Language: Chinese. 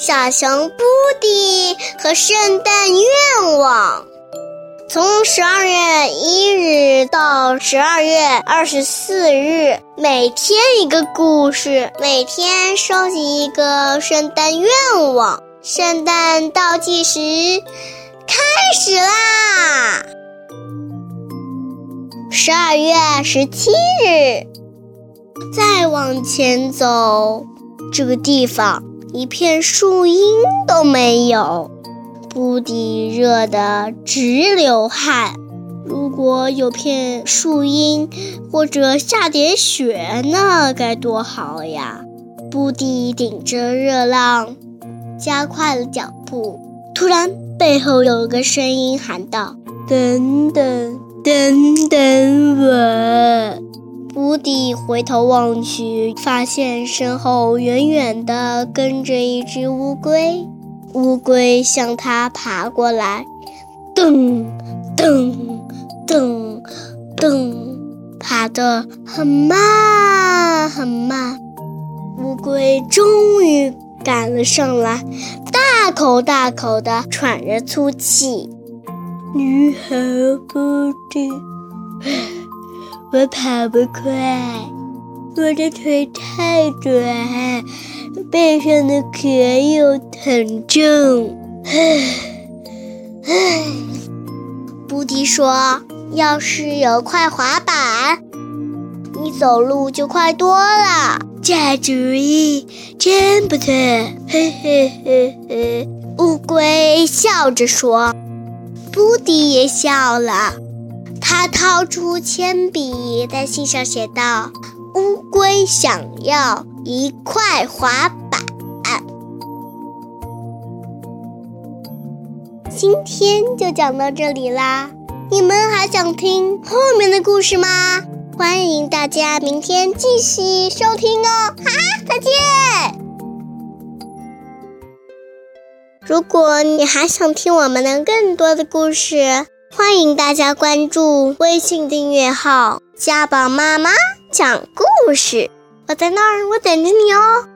小熊布迪和圣诞愿望。从十二月一日到十二月二十四日，每天一个故事，每天收集一个圣诞愿望。圣诞倒计时开始啦！十二月十七日，再往前走，这个地方一片树荫都没有。布迪热得直流汗。如果有片树荫，或者下点雪，那该多好呀！布迪顶着热浪，加快了脚步。突然，背后有个声音喊道：“等等，等等我！”布迪回头望去，发现身后远远地跟着一只乌龟。乌龟向他爬过来，噔噔噔噔，爬得很慢很慢。乌龟终于赶了上来，大口大口地喘着粗气。你好，布迪，我跑不快，我的腿太短。背上的壳又很重，唉唉。布迪说：“要是有块滑板，你走路就快多了。”这主意真不错，嘿嘿嘿嘿。乌龟笑着说：“布迪也笑了。”他掏出铅笔，在信上写道：“乌龟想要。”一块滑板。今天就讲到这里啦，你们还想听后面的故事吗？欢迎大家明天继续收听哦！哈，再见。如果你还想听我们的更多的故事，欢迎大家关注微信订阅号“家宝妈妈讲故事”。我在那儿，我等着你哦。